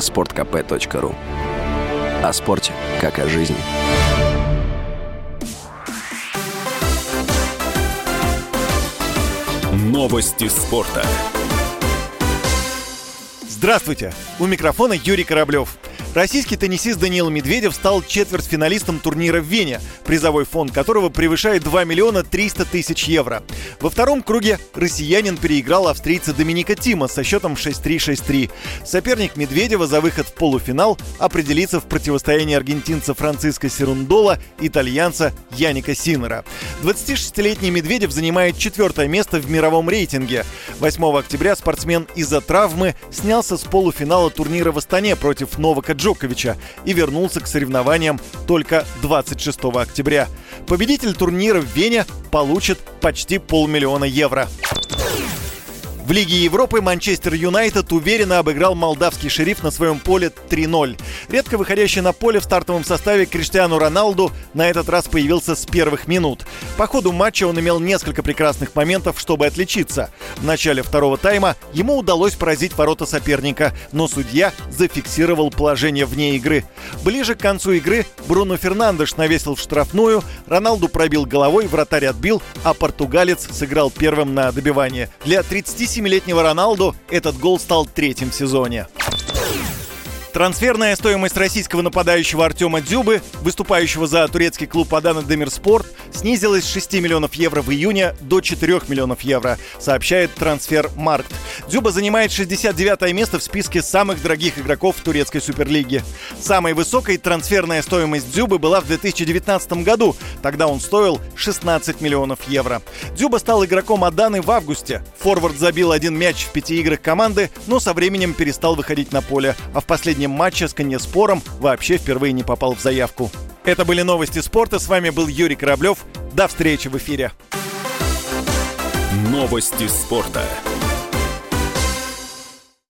sportkp.ru О спорте, как о жизни. Новости спорта. Здравствуйте! У микрофона Юрий Кораблев. Российский теннисист Даниил Медведев стал четвертьфиналистом турнира в Вене, призовой фонд которого превышает 2 миллиона 300 тысяч евро. Во втором круге россиянин переиграл австрийца Доминика Тима со счетом 6-3-6-3. Соперник Медведева за выход в полуфинал определится в противостоянии аргентинца Франциско Серундола и итальянца Яника Синера. 26-летний Медведев занимает четвертое место в мировом рейтинге. 8 октября спортсмен из-за травмы снялся с полуфинала турнира в Астане против Новака Джоковича и вернулся к соревнованиям только 26 октября. Победитель турнира в Вене получит почти полмиллиона евро. В Лиге Европы Манчестер Юнайтед уверенно обыграл молдавский шериф на своем поле 3-0. Редко выходящий на поле в стартовом составе Криштиану Роналду на этот раз появился с первых минут. По ходу матча он имел несколько прекрасных моментов, чтобы отличиться. В начале второго тайма ему удалось поразить ворота соперника, но судья зафиксировал положение вне игры. Ближе к концу игры Бруно Фернандеш навесил в штрафную, Роналду пробил головой, вратарь отбил, а португалец сыграл первым на добивание. Для 37 27-летнего Роналду этот гол стал третьим в сезоне. Трансферная стоимость российского нападающего Артема Дзюбы, выступающего за турецкий клуб Адана Демирспорт, снизилась с 6 миллионов евро в июне до 4 миллионов евро, сообщает Трансфермаркт. Дзюба занимает 69 место в списке самых дорогих игроков в турецкой суперлиге. Самой высокой трансферная стоимость Дзюбы была в 2019 году. Тогда он стоил 16 миллионов евро. Дзюба стал игроком Аданы в августе. Форвард забил один мяч в пяти играх команды, но со временем перестал выходить на поле, а в последний последнем матче с Конеспором вообще впервые не попал в заявку. Это были новости спорта. С вами был Юрий Кораблев. До встречи в эфире. Новости спорта.